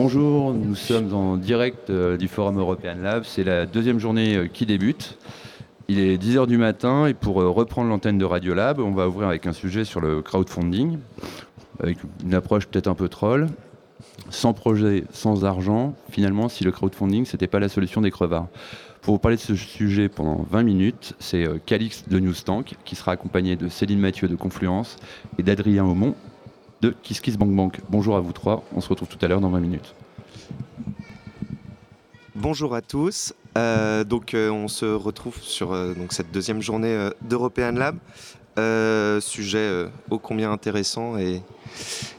Bonjour, nous sommes en direct euh, du Forum European Lab. C'est la deuxième journée euh, qui débute. Il est 10h du matin et pour euh, reprendre l'antenne de Radio Lab, on va ouvrir avec un sujet sur le crowdfunding, avec une approche peut-être un peu troll. Sans projet, sans argent, finalement, si le crowdfunding, c'était pas la solution des crevards. Pour vous parler de ce sujet pendant 20 minutes, c'est Calix de Newstank qui sera accompagné de Céline Mathieu de Confluence et d'Adrien Aumont de KissKissBankBank. Bonjour à vous trois, on se retrouve tout à l'heure dans 20 minutes. Bonjour à tous. Euh, donc, euh, on se retrouve sur euh, donc, cette deuxième journée d'European Lab. sujet ô combien intéressant et,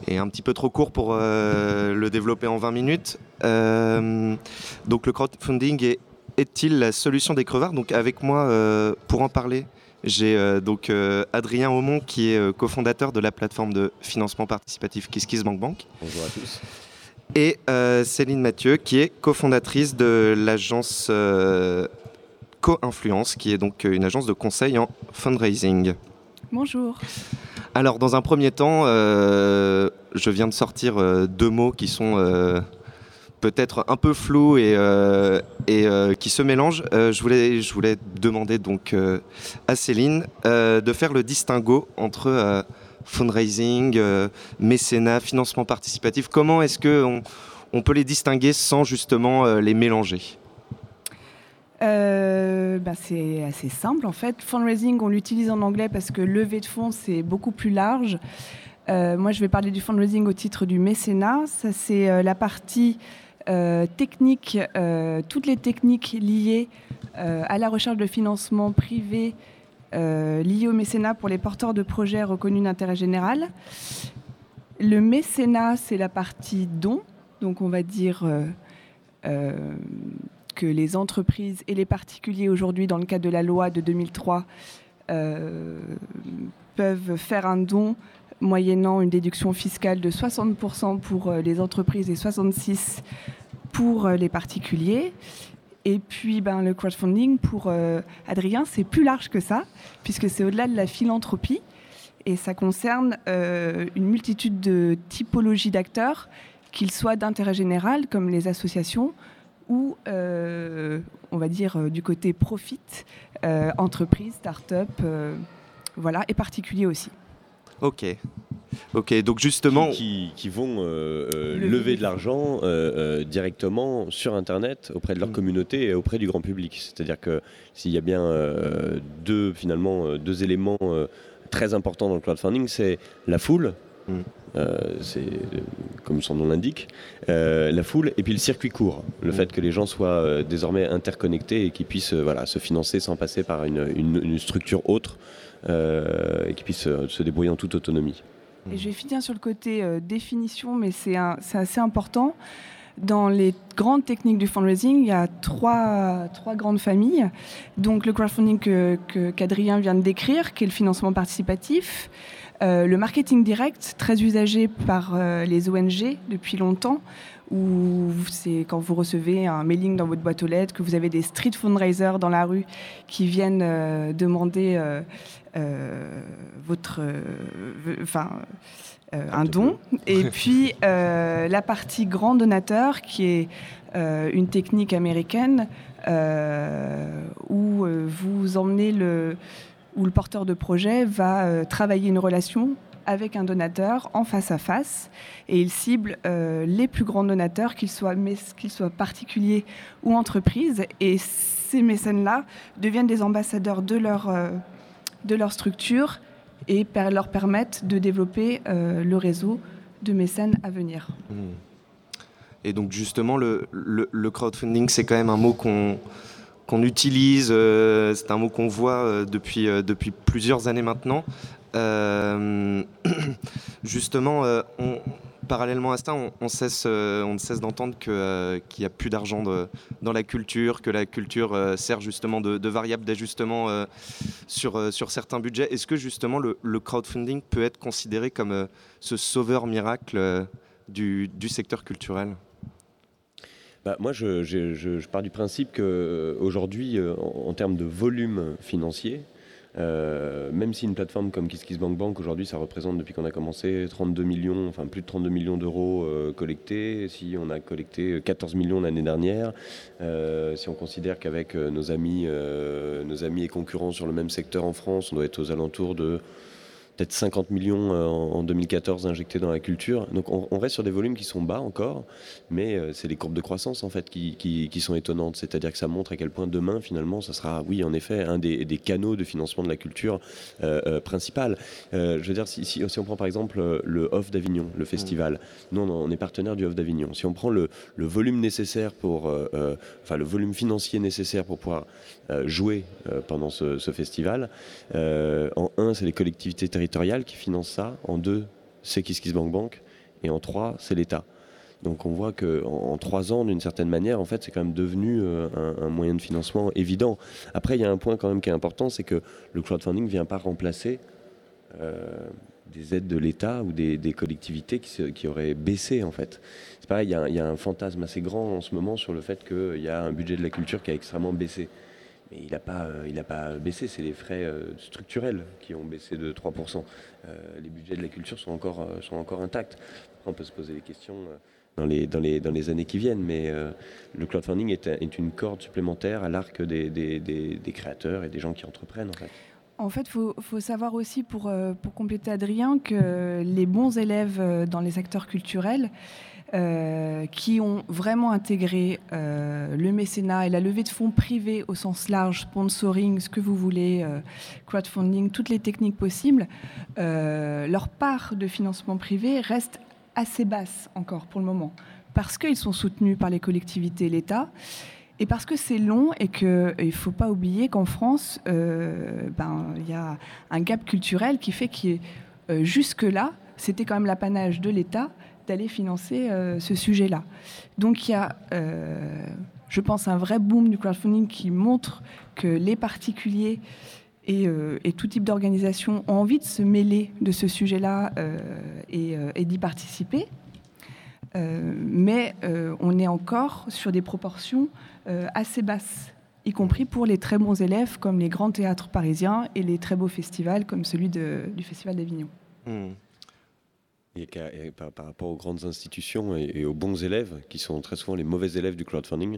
et, un petit peu trop court pour le développer en 20 minutes. donc, le crowdfunding est, est-il la solution des crevards? Donc, avec moi pour en parler, j'ai euh, donc euh, Adrien Aumont qui est euh, cofondateur de la plateforme de financement participatif KissKissBankBank. Bonjour à tous. Et Céline Mathieu qui est cofondatrice de l'agence Co-Influence qui est donc une agence de conseil en fundraising. Bonjour. Alors dans un premier temps, je viens de sortir deux mots qui sont peut-être un peu flou et, euh, euh, qui se mélange. Euh, je, voulais, demander donc à Céline de faire le distinguo entre fundraising, mécénat, financement participatif. Comment est-ce qu'on on peut les distinguer sans justement les mélanger? Bah, c'est assez simple en fait. Fundraising, on l'utilise en anglais parce que lever de fonds, c'est beaucoup plus large. moi, je vais parler du fundraising au titre du mécénat. Ça, c'est la partie euh, techniques, euh, toutes les techniques liées euh, à la recherche de financement privé liées au mécénat pour les porteurs de projets reconnus d'intérêt général. Le mécénat, c'est la partie don, donc on va dire que les entreprises et les particuliers aujourd'hui, dans le cadre de la loi de 2003, peuvent faire un don moyennant une déduction fiscale de 60% pour les entreprises et 66% pour euh, les particuliers. Et puis ben, le crowdfunding, pour euh, Adrien, c'est plus large que ça, puisque c'est au-delà de la philanthropie. Et ça concerne euh, une multitude de typologies d'acteurs, qu'ils soient d'intérêt général, comme les associations, ou, on va dire, du côté profit, entreprise, start-up, voilà, et particuliers aussi. Ok. Ok, donc justement. Qui, vont euh, euh, lever de l'argent euh, directement sur Internet auprès de leur mm. communauté et auprès du grand public. C'est-à-dire que s'il y a bien deux, finalement, deux éléments très importants dans le crowdfunding, c'est la foule. Mm. c'est comme son nom l'indique, la foule et puis le circuit court, le mm. fait que les gens soient désormais interconnectés et qu'ils puissent voilà, se financer sans passer par une, structure autre et qu'ils puissent se débrouiller en toute autonomie. Et je vais finir sur le côté euh, définition, mais c'est assez important. Dans les grandes techniques du fundraising, il y a trois, trois grandes familles. Donc le crowdfunding qu'Adrien que, vient de décrire, qui est le financement participatif. Euh, le marketing direct, très usagé par euh, les ONG depuis longtemps, où c'est quand vous recevez un mailing dans votre boîte aux lettres, que vous avez des street fundraisers dans la rue qui viennent euh, demander votre, enfin, un don. Et puis la partie grand donateur, qui est une technique américaine où vous emmenez le où le porteur de projet va euh, travailler une relation avec un donateur en face à face et il cible euh, les plus grands donateurs, qu'ils soient, qu'ils soient particuliers ou entreprises. Et ces mécènes-là deviennent des ambassadeurs de leur, euh, de leur structure et leur permettent de développer le réseau de mécènes à venir. Mmh. Et donc justement, le, crowdfunding, c'est quand même un mot qu'on qu'on utilise, euh, c'est un mot qu'on voit euh, depuis, euh, depuis plusieurs années maintenant. justement, parallèlement à ça, on, on ne cesse d'entendre qu'il n'y a plus d'argent dans la culture, que la culture sert justement de, variable d'ajustement sur, certains budgets. Est-ce que justement le, crowdfunding peut être considéré comme ce sauveur miracle du, secteur culturel? Bah, moi, je, pars du principe qu'aujourd'hui, euh, en, termes de volume financier, Euh, même si une plateforme comme KissKissBankBank aujourd'hui ça représente depuis qu'on a commencé 32 millions, enfin plus de 32 millions d'euros euh, collectés, si on a collecté 14 millions l'année dernière, euh, si on considère qu'avec nos amis, nos amis et concurrents sur le même secteur en France, on doit être aux alentours de peut-être 50 millions euh, en 2014 injectés dans la culture. Donc on, reste sur des volumes qui sont bas encore, mais euh, c'est les courbes de croissance en fait qui, qui, sont étonnantes. C'est-à-dire que ça montre à quel point demain finalement ça sera, oui en effet, un des, des canaux de financement de la culture euh, principal. je veux dire, si, si, on prend par exemple le Off d'Avignon, le festival, nous on, est partenaire du Off d'Avignon. Si on prend le, le volume nécessaire pour, enfin le volume financier nécessaire pour pouvoir jouer pendant ce, ce festival, en un c'est les collectivités territoriales qui finance ça. En deux, c'est KissKissBankBank. Bank. Et en trois, c'est l'État. Donc on voit qu'en en, trois ans, d'une certaine manière, en fait, c'est quand même devenu euh, un, moyen de financement évident. Après, il y a un point quand même qui est important, c'est que le crowdfunding ne vient pas remplacer euh, des aides de l'État ou des, collectivités qui, auraient baissé, en fait. C'est pareil, il y, a un fantasme assez grand en ce moment sur le fait qu'il y a un budget de la culture qui a extrêmement baissé. Mais il n'a pas, euh, pas baissé, c'est les frais euh, structurels qui ont baissé de 3%. Euh, les budgets de la culture sont encore, sont encore intacts. on peut se poser des questions dans les, dans les, dans les années qui viennent, mais le crowdfunding est, est, une corde supplémentaire à l'arc des, des, des, créateurs et des gens qui entreprennent. En fait. En fait, il faut, faut, savoir aussi, pour, pour compléter Adrien, que les bons élèves dans les acteurs culturels, euh, qui ont vraiment intégré euh, le mécénat et la levée de fonds privés au sens large, sponsoring, ce que vous voulez, euh, crowdfunding, toutes les techniques possibles, leur part de financement privé reste assez basse encore pour le moment, parce qu'ils sont soutenus par les collectivités et l'État. Et parce que c'est long et qu'il ne faut pas oublier qu'en France, ben, il y a un gap culturel qui fait que jusque-là, c'était quand même l'apanage de l'État d'aller financer euh, ce sujet-là. Donc il y a, euh, je pense, un vrai boom du crowdfunding qui montre que les particuliers et, euh, tout type d'organisation ont envie de se mêler de ce sujet-là et, d'y participer. mais on est encore sur des proportions assez basses y compris pour les très bons élèves comme les grands théâtres parisiens et les très beaux festivals comme celui du Festival d'Avignon. Mmh par, rapport aux grandes institutions et, aux bons élèves, qui sont très souvent les mauvais élèves du crowdfunding,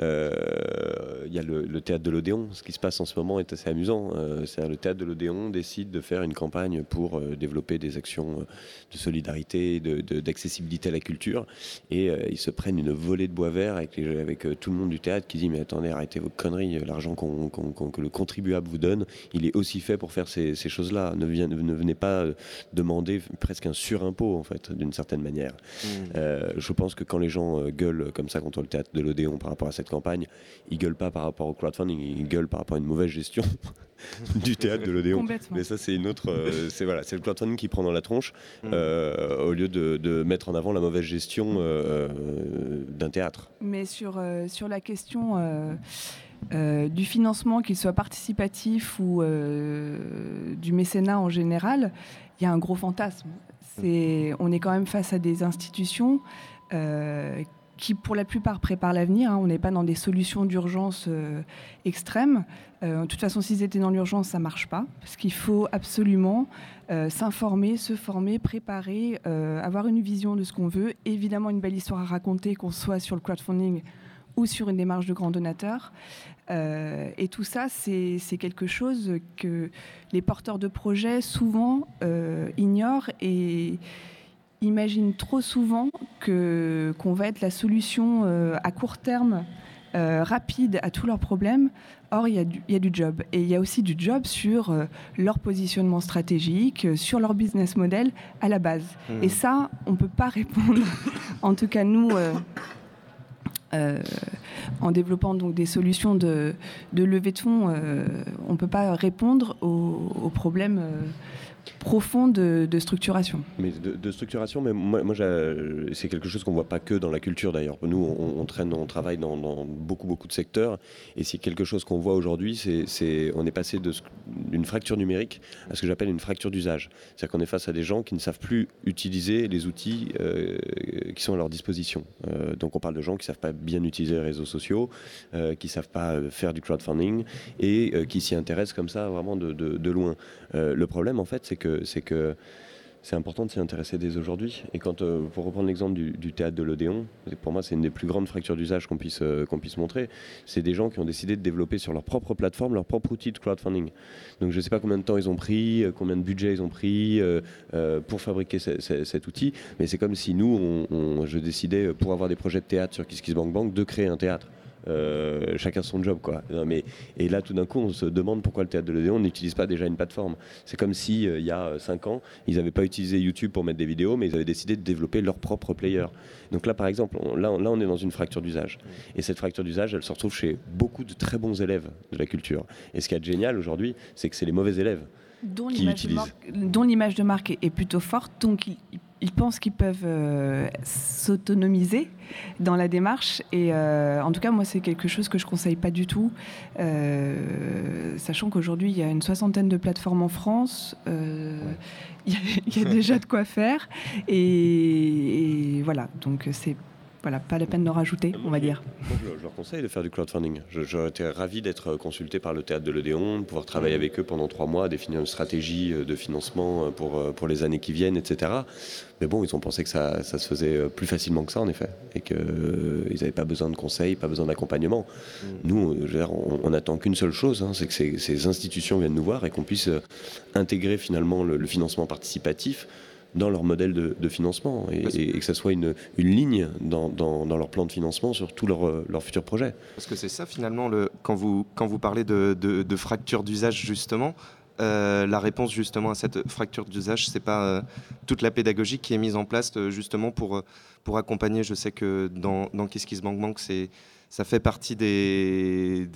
euh, il y a le, théâtre de l'Odéon. Ce qui se passe en ce moment est assez amusant. Euh, le théâtre de l'Odéon décide de faire une campagne pour euh, développer des actions de solidarité, d'accessibilité de, à la culture, et ils se prennent une volée de bois vert avec, tout le monde du théâtre qui dit mais attendez arrêtez vos conneries, l'argent que le contribuable vous donne, il est aussi fait pour faire ces, choses-là. Ne, ne venez pas demander presque un en fait, d'une certaine manière. Hmm. Euh, je pense que quand les gens euh, gueulent comme ça contre le théâtre de l'Odéon par rapport à cette campagne, ils gueulent pas par rapport au crowdfunding, ils gueulent par rapport à une mauvaise gestion du théâtre de l'Odéon. Mais ça, c'est une autre. Euh, c'est voilà, c'est le crowdfunding qui prend dans la tronche hmm. au lieu de, mettre en avant la mauvaise gestion d'un théâtre. Mais sur, sur la question. du financement, qu'il soit participatif ou du mécénat en général, il y a un gros fantasme on est quand même face à des institutions euh, qui, pour la plupart, préparent l'avenir. Hein. On n'est pas dans des solutions d'urgence euh, extrêmes. Euh, de toute façon, s'ils étaient dans l'urgence, ça ne marche pas. Parce qu'il faut absolument s'informer, se former, préparer, avoir une vision de ce qu'on veut. Évidemment, une belle histoire à raconter, qu'on soit sur le crowdfunding ou sur une démarche de grand donateur. Euh, et tout ça, c'est quelque chose que les porteurs de projets souvent euh, ignorent et imaginent trop souvent qu'on va être la solution euh, à court terme rapide à tous leurs problèmes. Or, il y, a du, y, a du job. Et il y a aussi du job sur leur positionnement stratégique, sur leur business model à la base. Mmh. Et ça, on ne peut pas répondre. en tout cas, nous, en développant donc des solutions de, levée de fonds, euh, on ne peut pas répondre aux, problèmes, profond de, structuration. Mais de, structuration, mais moi, c'est quelque chose qu'on voit pas que dans la culture d'ailleurs. Nous, on, traîne, on travaille dans, beaucoup, beaucoup de secteurs, et c'est quelque chose qu'on voit aujourd'hui. C'est, on est passé d'une fracture numérique à ce que j'appelle une fracture d'usage. C'est-à-dire qu'on est face à des gens qui ne savent plus utiliser les outils euh, qui sont à leur disposition. Euh, donc, on parle de gens qui savent pas bien utiliser les réseaux sociaux, euh, qui savent pas faire du crowdfunding et qui s'y intéressent comme ça vraiment de, de loin. le problème, en fait, c'est que c'est important de s'y intéresser dès aujourd'hui. Et quand, euh, pour reprendre l'exemple du, théâtre de l'Odéon, pour moi c'est une des plus grandes fractures d'usage qu'on puisse, euh, qu'on puisse montrer. C'est des gens qui ont décidé de développer sur leur propre plateforme leur propre outil de crowdfunding. Donc je ne sais pas combien de temps ils ont pris, euh, combien de budget ils ont pris pour fabriquer cet outil, mais c'est comme si nous, je décidais pour avoir des projets de théâtre sur KissKissBankBank de créer un théâtre. Euh, chacun son job. Quoi. mais, et là, tout d'un coup, on se demande pourquoi le théâtre de l'Odéon n'utilise pas déjà une plateforme. C'est comme si, euh, il y a 5 ans, ils n'avaient pas utilisé YouTube pour mettre des vidéos, mais ils avaient décidé de développer leur propre player. Donc là, par exemple, là, là, on est dans une fracture d'usage. Et cette fracture d'usage, elle se retrouve chez beaucoup de très bons élèves de la culture. Et ce qui est génial aujourd'hui, c'est que c'est les mauvais élèves dont l'image de, marque est plutôt forte, donc ils, pensent qu'ils peuvent euh, s'autonomiser dans la démarche. Et euh, en tout cas, moi, c'est quelque chose que je conseille pas du tout, euh, sachant qu'aujourd'hui, il y a une soixantaine de plateformes en France. Il y, a déjà de quoi faire. Et voilà, donc c'est voilà, pas la peine d'en rajouter, on va dire. je, leur conseille de faire du crowdfunding. J'aurais été ravi d'être consulté par le théâtre de l'Odéon, de pouvoir travailler avec eux pendant trois mois, définir une stratégie euh, de financement euh, pour, euh, pour les années qui viennent, etc. Mais bon, ils ont pensé que ça, ça se faisait plus facilement que ça, en effet, et qu'ils n'avaient pas besoin de conseils, pas besoin d'accompagnement. Mm. Nous, on n'attend qu'une seule chose, hein, c'est que ces, institutions viennent nous voir et qu'on puisse intégrer finalement le financement participatif dans leur modèle de, financement et, que ça soit une, une ligne dans, dans, leur plan de financement sur tous leurs leur futurs projets. Parce que c'est ça finalement, le, quand, vous, quand vous parlez de, de fracture d'usage justement, euh, la réponse justement à cette fracture d'usage, c'est pas euh, toute la pédagogie qui est mise en place euh, justement pour, pour accompagner. Je sais que dans, dans KissKissBankBank, c'est ça fait partie des,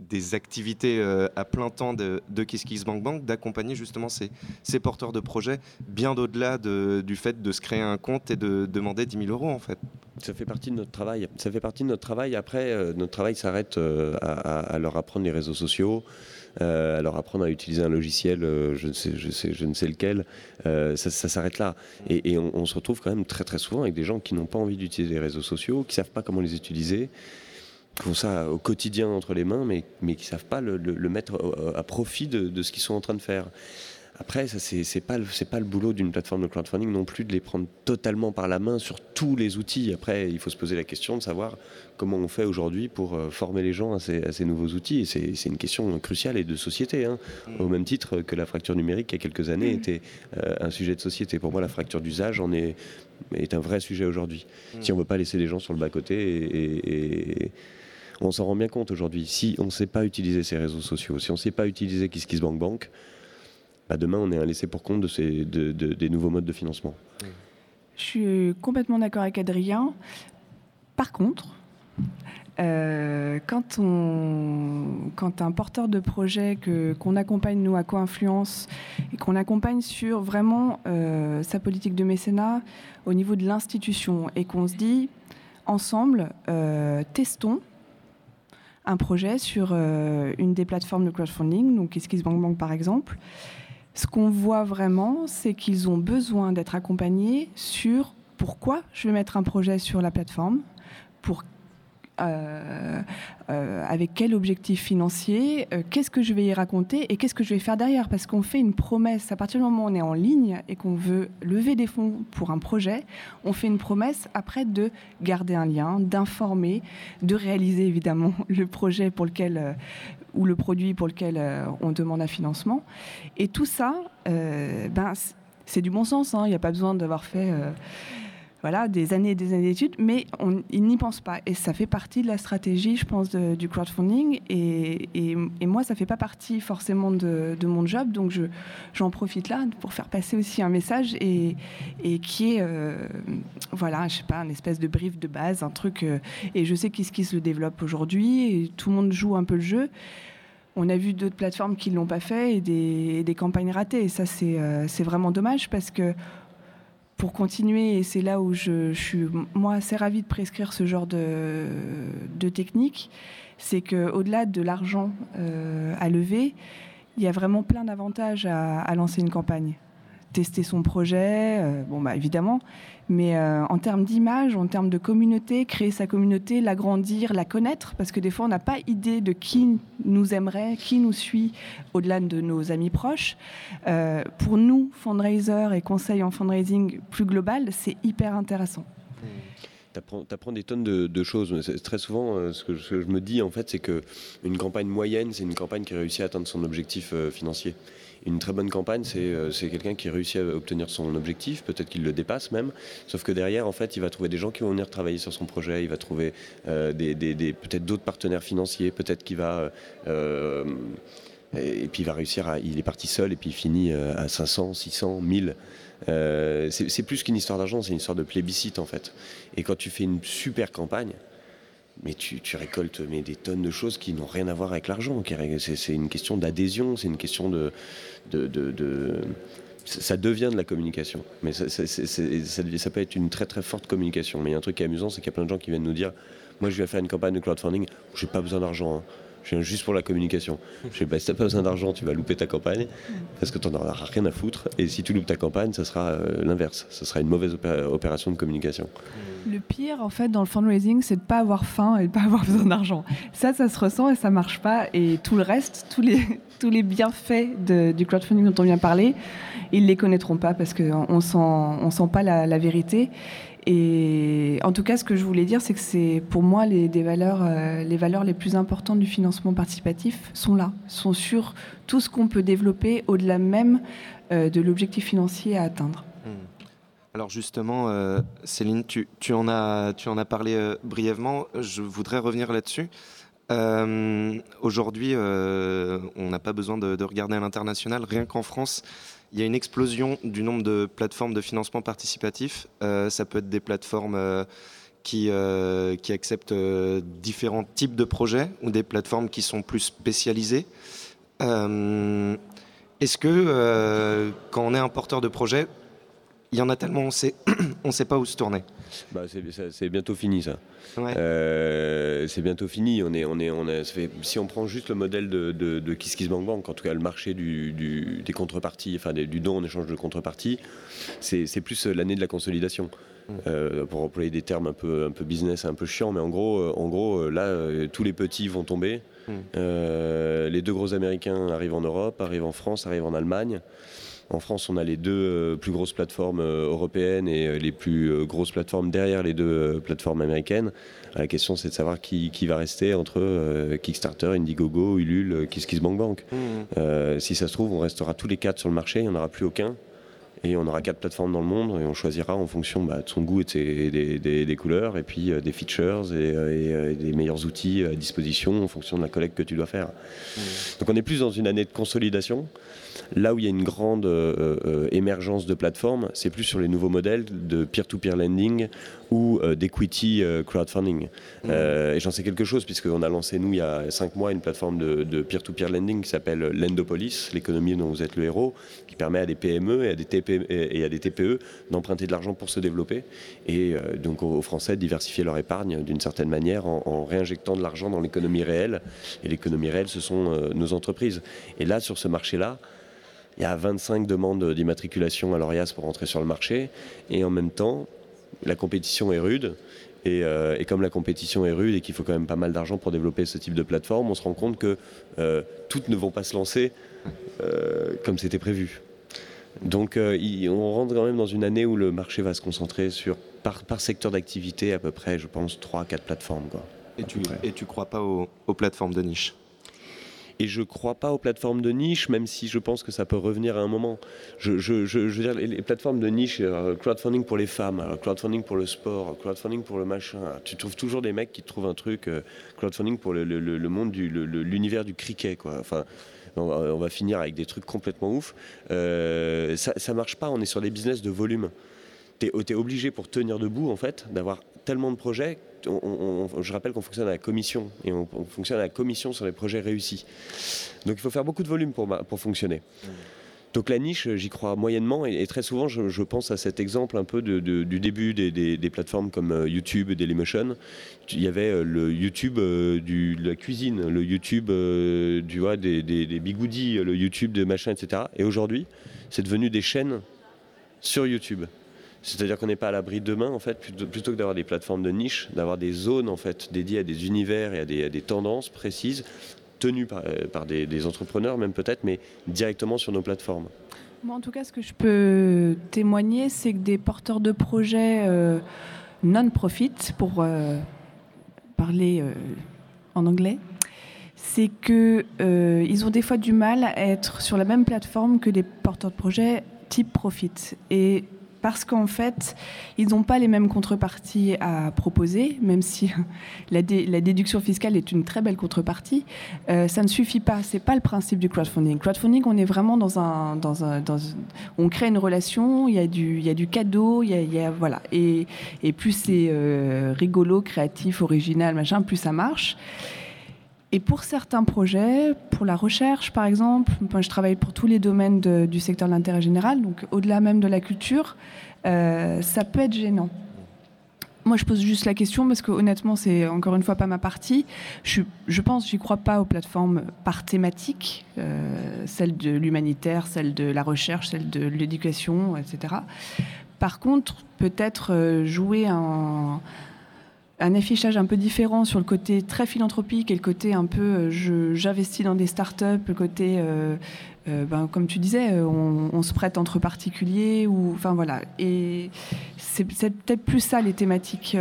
des, activités à plein temps de, de KissKissBankBank d'accompagner justement ces, ces, porteurs de projets bien au-delà de, du fait de se créer un compte et de demander 10 000 euros en fait. Ça fait partie de notre travail. Ça fait partie de notre travail. Après, notre travail s'arrête à, leur apprendre les réseaux sociaux, euh, leur apprendre à utiliser un logiciel, je, ne sais, je, ne sais lequel. ça, s'arrête là. Et, on, se retrouve quand même très très souvent avec des gens qui n'ont pas envie d'utiliser les réseaux sociaux, qui savent pas comment les utiliser qui font ça au quotidien entre les mains, mais, qui ne savent pas le, mettre à profit de, ce qu'ils sont en train de faire. Après, ça c'est pas c'est pas le boulot d'une plateforme de crowdfunding non plus de les prendre totalement par la main sur tous les outils. Après, il faut se poser la question de savoir comment on fait aujourd'hui pour euh, former les gens à ces, nouveaux outils. c'est une question cruciale et de société, hein. mm. au même titre que la fracture numérique il y a quelques années mm. était euh, un sujet de société. Pour moi, la fracture d'usage en est est un vrai sujet aujourd'hui. Mm. Si on veut pas laisser les gens sur le bas côté et, on s'en rend bien compte aujourd'hui. Si on ne sait pas utiliser ces réseaux sociaux, si on ne sait pas utiliser KissKissBankBank, Bank, bah, demain on est un laissé pour compte de ces, des nouveaux modes de financement. Je suis complètement d'accord avec Adrien. Par contre, euh, quand, on, quand un porteur de projet que, qu'on accompagne, nous, à Co-Influence, et qu'on accompagne sur vraiment euh, sa politique de mécénat au niveau de l'institution, et qu'on se dit, ensemble, euh, testons un projet sur une des plateformes de crowdfunding, donc KissKissBankBank par exemple, ce qu'on voit vraiment, c'est qu'ils ont besoin d'être accompagnés sur pourquoi je vais mettre un projet sur la plateforme, euh, euh, avec quel objectif financier, euh, qu'est-ce que je vais y raconter et qu'est-ce que je vais faire derrière. Parce qu'on fait une promesse, à partir du moment où on est en ligne et qu'on veut lever des fonds pour un projet, on fait une promesse après de garder un lien, d'informer, de réaliser évidemment le projet pour lequel ou le produit pour lequel euh, on demande un financement. Et tout ça, euh, ben, c'est du bon sens. Hein. Il n'y a pas besoin d'avoir fait euh, voilà, des années et des années d'études, mais on, ils n'y pensent pas. Et ça fait partie de la stratégie, je pense, du crowdfunding. Et, moi, ça ne fait pas partie forcément de, mon job. Donc, j'en profite là pour faire passer aussi un message et, qui est, voilà, je sais pas, une espèce de brief de base, un truc. et je sais qu'est-ce qui se développe aujourd'hui et tout le monde joue un peu le jeu on a vu d'autres plateformes qui ne l'ont pas fait et des, campagnes ratées. Et ça, c'est vraiment dommage parce que pour continuer, et c'est là où je, suis moi assez ravie de prescrire ce genre de, technique, c'est qu'au-delà de l'argent à lever, il y a vraiment plein d'avantages à, lancer une campagne. Tester son projet, euh, bon bah évidemment, mais euh, en termes d'image, en termes de communauté, créer sa communauté, l'agrandir, la connaître, parce que des fois on n'a pas idée de qui nous aimerait, qui nous suit au-delà de nos amis proches. Euh, pour nous, fundraiser et conseils en fundraising plus global, c'est hyper intéressant. Tu apprends, des tonnes de, choses. Très souvent, ce que, je, me dis, en fait, c'est qu'une campagne moyenne, c'est une campagne qui réussit à atteindre son objectif financier. Une très bonne campagne, euh, c'est quelqu'un qui réussit à obtenir son objectif, peut-être qu'il le dépasse même, sauf que derrière, en fait, il va trouver des gens qui vont venir travailler sur son projet, il va trouver des, peut-être d'autres partenaires financiers, peut-être qu'il va... et, puis il va réussir à... Il est parti seul et puis il finit à 500, 600, 1000. Euh, c'est plus qu'une histoire d'argent, c'est une histoire de plébiscite en fait. Et quand tu fais une super campagne, mais tu, récoltes des tonnes de choses qui n'ont rien à voir avec l'argent. C'est une question d'adhésion, c'est une question de, ça devient de la communication. Mais ça, ça, peut être une très très forte communication. Mais il y a un truc qui est amusant, c'est qu'il y a plein de gens qui viennent nous dire Moi, je vais faire une campagne de crowdfunding, j'ai pas besoin d'argent. Hein je viens juste pour la communication. Je sais pas, si tu n'as pas besoin d'argent, tu vas louper ta campagne parce que tu n'en auras rien à foutre. Et si tu loupes ta campagne, ça sera euh, l'inverse. Ce sera une mauvaise opération de communication. Le pire, en fait, dans le fundraising, c'est de pas avoir faim et de pas avoir besoin d'argent. Ça, ça se ressent et ça marche pas. Et tout le reste, tous les, bienfaits du crowdfunding dont on vient parler, ils les connaîtront pas parce qu'on on sent pas la vérité. Et en tout cas, ce que je voulais dire, c'est que c'est pour moi les, valeurs, euh, les valeurs les plus importantes du financement participatif sont là, sont sur tout ce qu'on peut développer au-delà même euh, de l'objectif financier à atteindre. Hmm. Alors justement, euh, Céline, tu, en as, tu en as parlé brièvement. Je voudrais revenir là-dessus. Aujourd'hui, on n'a pas besoin de regarder à l'international. Rien qu'en France, il y a une explosion du nombre de plateformes de financement participatif. Euh, ça peut être des plateformes euh, qui, euh, qui acceptent différents types de projets ou des plateformes qui sont plus spécialisées. Est-ce que quand on est un porteur de projet, il y en a tellement, on sait, ne sait pas où se tourner bah, c'est bientôt fini ça. Euh, c'est bientôt fini. On est, on est, on si on prend juste le modèle de, de, de KissKissBankBank, en tout cas le marché du, des contreparties, enfin du don en échange de contreparties, c'est plus l'année de la consolidation. Mm. Euh, pour employer des termes un peu, un peu business, un peu chiant, mais en gros, euh, en gros là, tous les petits vont tomber. Mm. les deux gros américains arrivent en Europe, arrivent en France, arrivent en Allemagne. En France, on a les deux euh, plus grosses plateformes euh, européennes et euh, les plus grosses plateformes derrière les deux plateformes américaines. La question, c'est de savoir qui, va rester entre Kickstarter, Indiegogo, Ulule, KissKissBankBank. Mmh. si ça se trouve, on restera tous les quatre sur le marché, il n'y en aura plus aucun et on aura quatre plateformes dans le monde et on choisira en fonction bah, de son goût et des, couleurs et puis des features et, des meilleurs outils à disposition en fonction de la collecte que tu dois faire. Mmh. Donc on est plus dans une année de consolidation. Là où il y a une grande euh, euh, émergence de plateformes, c'est plus sur les nouveaux modèles de peer-to-peer lending ou euh, d'equity crowdfunding. Mmh. et j'en sais quelque chose puisqu'on a lancé, nous, il y a cinq mois, une plateforme de peer-to-peer lending qui s'appelle Lendopolis, l'économie dont vous êtes le héros, qui permet à des PME et à des, TPE, et à des TPE d'emprunter de l'argent pour se développer et donc aux Français de diversifier leur épargne d'une certaine manière en, en, réinjectant de l'argent dans l'économie réelle. Et l'économie réelle, ce sont nos entreprises. Et là, sur ce marché-là, il y a 25 demandes d'immatriculation à l'ORIAS pour entrer sur le marché. Et en même temps, la compétition est rude. Euh, et, comme la compétition est rude et qu'il faut quand même pas mal d'argent pour développer ce type de plateforme, on se rend compte que euh, toutes ne vont pas se lancer euh, comme c'était prévu. Donc on rentre quand même dans une année où le marché va se concentrer sur, par, secteur d'activité, à peu près, je pense, 3-4 plateformes. Et tu ne crois pas aux plateformes de niche? Et je ne crois pas aux plateformes de niche, même si je pense que ça peut revenir à un moment. Je, veux dire, les, plateformes de niche, euh, crowdfunding pour les femmes, crowdfunding pour le sport, crowdfunding pour le machin. Tu trouves toujours des mecs qui trouvent un truc, euh, crowdfunding pour le, monde l'univers du cricket, quoi. Enfin, on va, finir avec des trucs complètement ouf. Euh, ça, ça marche pas. On est sur des business de volume. Tu es, obligé pour tenir debout, en fait, d'avoir tellement de projets. je rappelle qu'on fonctionne à la commission et on, fonctionne à la commission sur les projets réussis. Donc il faut faire beaucoup de volume pour, pour fonctionner. Mmh. Donc la niche, j'y crois moyennement et, très souvent, je, pense à cet exemple un peu du début des, plateformes comme euh, YouTube et Dailymotion. Il y avait euh, le YouTube euh, de la cuisine, le YouTube du, des, des, bigoudis, le YouTube de machin, etc. Et aujourd'hui, c'est devenu des chaînes sur YouTube. C'est-à-dire qu'on n'est pas à l'abri demain, en fait, plutôt, que d'avoir des plateformes de niche, d'avoir des zones en fait dédiées à des univers et à des tendances précises tenus par, euh, des, entrepreneurs même peut-être, mais directement sur nos plateformes. Moi, en tout cas, ce que je peux témoigner, c'est que des porteurs de projets euh, non-profit, pour euh, parler en anglais, c'est qu'ils ont des fois du mal à être sur la même plateforme que des porteurs de projets type profit. Et parce qu'en fait, ils n'ont pas les mêmes contreparties à proposer, même si la, déduction fiscale est une très belle contrepartie. Euh, ça ne suffit pas, c'est pas le principe du crowdfunding. Crowdfunding, on est vraiment dans un, on crée une relation, il y a du, cadeau, y a, voilà, et, et plus c'est euh, rigolo, créatif, original, machin, plus ça marche. Et pour certains projets, pour la recherche par exemple, moi, je travaille pour tous les domaines du secteur de l'intérêt général, donc au-delà même de la culture, euh, ça peut être gênant. Moi, je pose juste la question parce que honnêtement, c'est encore une fois pas ma partie. Je, je pense, j'y crois pas aux plateformes par thématique, euh, celle de l'humanitaire, celle de la recherche, celle de l'éducation, etc. Par contre, peut-être euh, jouer un, un affichage un peu différent sur le côté très philanthropique et le côté un peu euh, j'investis dans des startups, le côté, euh, euh, ben, comme tu disais, on, se prête entre particuliers, ou enfin voilà. Et c'est peut-être plus ça les thématiques.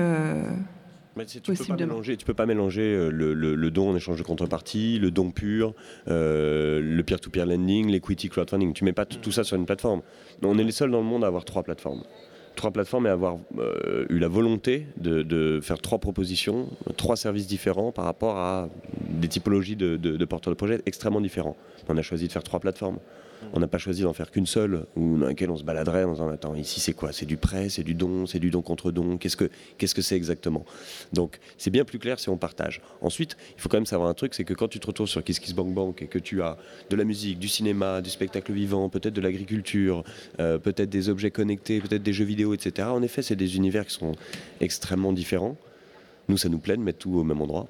Mais tu peux pas mélanger, tu peux pas mélanger le, don en échange de contrepartie, le don pur, le peer-to-peer lending, l'equity crowdfunding. Tu mets pas tout ça sur une plateforme. On est les seuls dans le monde à avoir trois plateformes trois plateformes et avoir euh, eu la volonté de, faire trois propositions, trois services différents par rapport à des typologies de, de porteurs de projets extrêmement différents. On a choisi de faire trois plateformes. On n'a pas choisi d'en faire qu'une seule, ou dans laquelle on se baladerait en disant Attends, ici c'est quoi? C'est du prêt, c'est du don, c'est du don contre don Qu'est-ce que c'est exactement? Donc c'est bien plus clair si on partage. Ensuite, il faut quand même savoir un truc c'est que quand tu te retrouves sur KissKissBankBank et que tu as de la musique, du cinéma, du spectacle vivant, peut-être de l'agriculture, euh, peut-être des objets connectés, peut-être des jeux vidéo, etc. En effet, c'est des univers qui sont extrêmement différents. Nous, ça nous plaît de mettre tout au même endroit.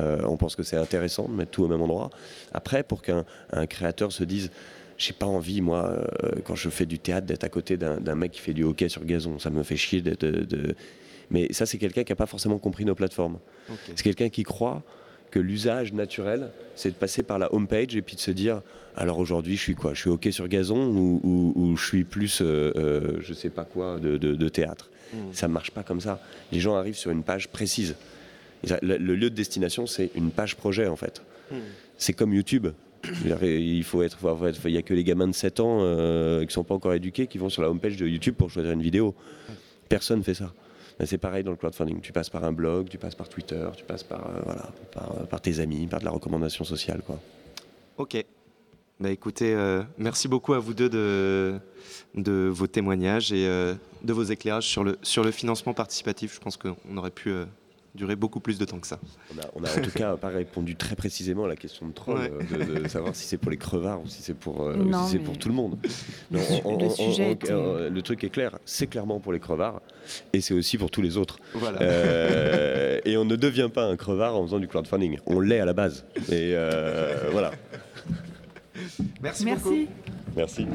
Euh, on pense que c'est intéressant de mettre tout au même endroit. Après, pour qu'un créateur se dise j'ai pas envie, moi, euh, quand je fais du théâtre, d'être à côté d'un mec qui fait du hockey sur gazon. Ça me fait chier d'être. De, Mais ça, c'est quelqu'un qui n'a pas forcément compris nos plateformes. C'est quelqu'un qui croit que l'usage naturel, c'est de passer par la home page et puis de se dire alors aujourd'hui, je suis quoi? Je suis hockey sur gazon ou, je suis plus, euh, euh, je sais pas quoi, de, théâtre? Hmm. Ça ne marche pas comme ça. Les gens arrivent sur une page précise. Le, lieu de destination, c'est une page projet en fait. Hmm. C'est comme YouTube. Il faut être, il y a que les gamins de 7 ans euh, qui sont pas encore éduqués qui vont sur la homepage de YouTube pour choisir une vidéo. Personne ne fait ça. C'est pareil dans le crowdfunding. Tu passes par un blog, tu passes par Twitter, tu passes par, euh, voilà, par, tes amis, par de la recommandation sociale. Quoi. Ok. Bah écoutez, euh, merci beaucoup à vous deux de, de vos témoignages et de vos éclairages sur le, sur le financement participatif. Je pense qu'on aurait pu durer beaucoup plus de temps que ça. On a, en tout cas pas répondu très précisément à la question de troll, euh, de, savoir si c'est pour les crevards ou si c'est pour, euh, si pour tout le monde. le, truc est clair, c'est clairement pour les crevards et c'est aussi pour tous les autres. Euh, et on ne devient pas un crevard en faisant du crowdfunding. On l'est à la base. Et voilà. Merci, Merci. beaucoup. Merci.